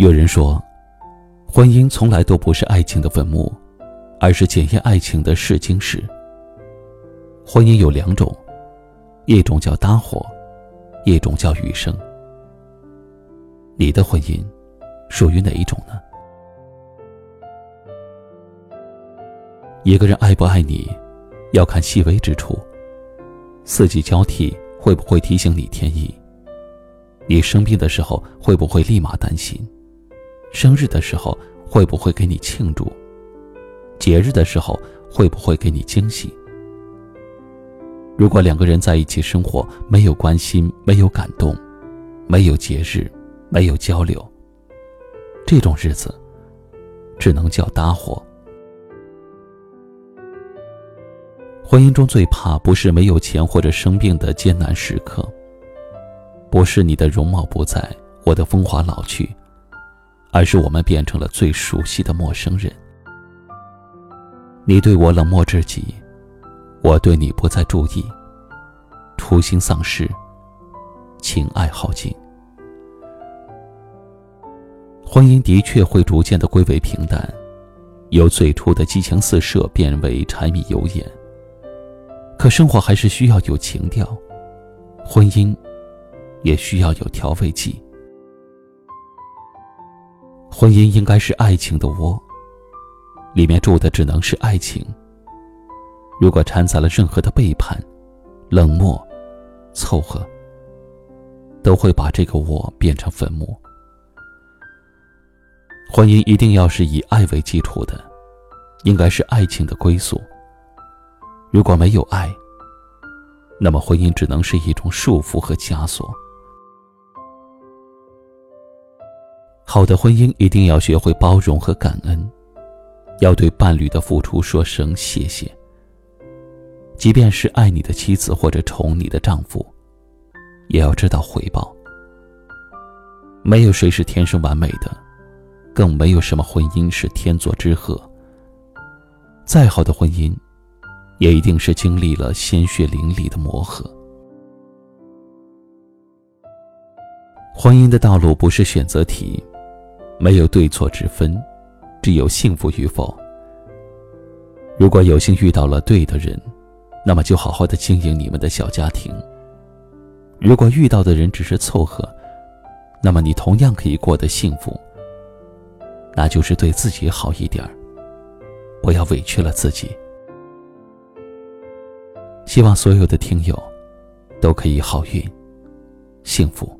有人说，婚姻从来都不是爱情的坟墓，而是检验爱情的试金石。婚姻有两种，一种叫搭伙，一种叫余生。你的婚姻属于哪一种呢？一个人爱不爱你，要看细微之处。四季交替会不会提醒你天意？你生病的时候会不会立马担心？生日的时候会不会给你庆祝？节日的时候会不会给你惊喜？如果两个人在一起生活，没有关心，没有感动，没有节日，没有交流，这种日子只能叫搭伙。婚姻中最怕不是没有钱或者生病的艰难时刻，不是你的容貌不在，我的风华老去。而是我们变成了最熟悉的陌生人。你对我冷漠至极，我对你不再注意，初心丧失，情爱耗尽。婚姻的确会逐渐的归为平淡，由最初的激情四射变为柴米油盐。可生活还是需要有情调，婚姻也需要有调味剂。婚姻应该是爱情的窝，里面住的只能是爱情。如果掺杂了任何的背叛、冷漠、凑合，都会把这个窝变成坟墓。婚姻一定要是以爱为基础的，应该是爱情的归宿。如果没有爱，那么婚姻只能是一种束缚和枷锁。好的婚姻一定要学会包容和感恩，要对伴侣的付出说声谢谢。即便是爱你的妻子或者宠你的丈夫，也要知道回报。没有谁是天生完美的，更没有什么婚姻是天作之合。再好的婚姻，也一定是经历了鲜血淋漓的磨合。婚姻的道路不是选择题。没有对错之分，只有幸福与否。如果有幸遇到了对的人，那么就好好的经营你们的小家庭。如果遇到的人只是凑合，那么你同样可以过得幸福。那就是对自己好一点不要委屈了自己。希望所有的听友都可以好运、幸福。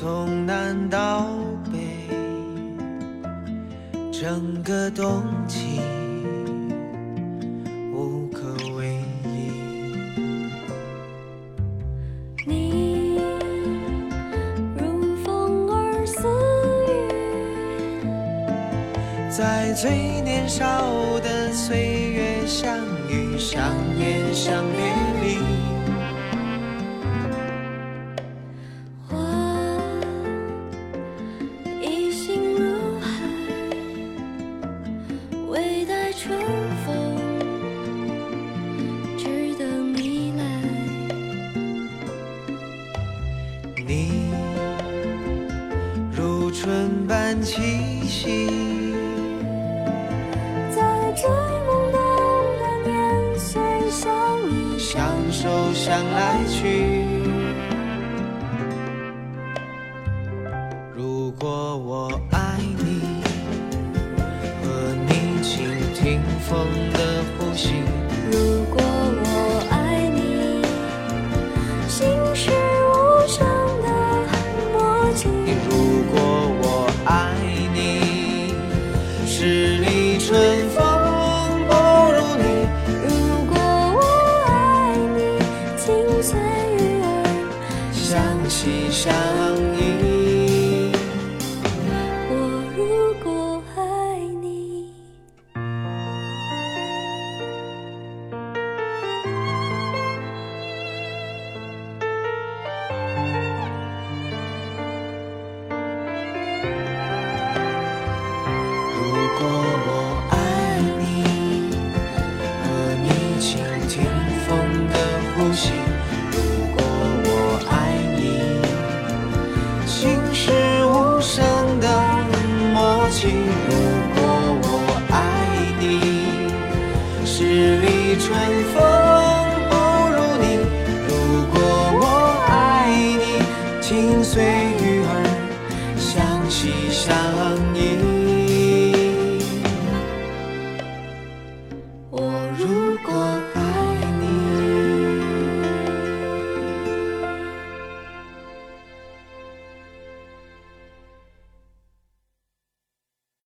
从南到北，整个冬季无可为依。你如风儿似雨，在最年少的岁月相遇、相恋、相别离。气息。在最懵懂的年岁相遇，相守相来去。如果我爱你，和你倾听风的呼吸。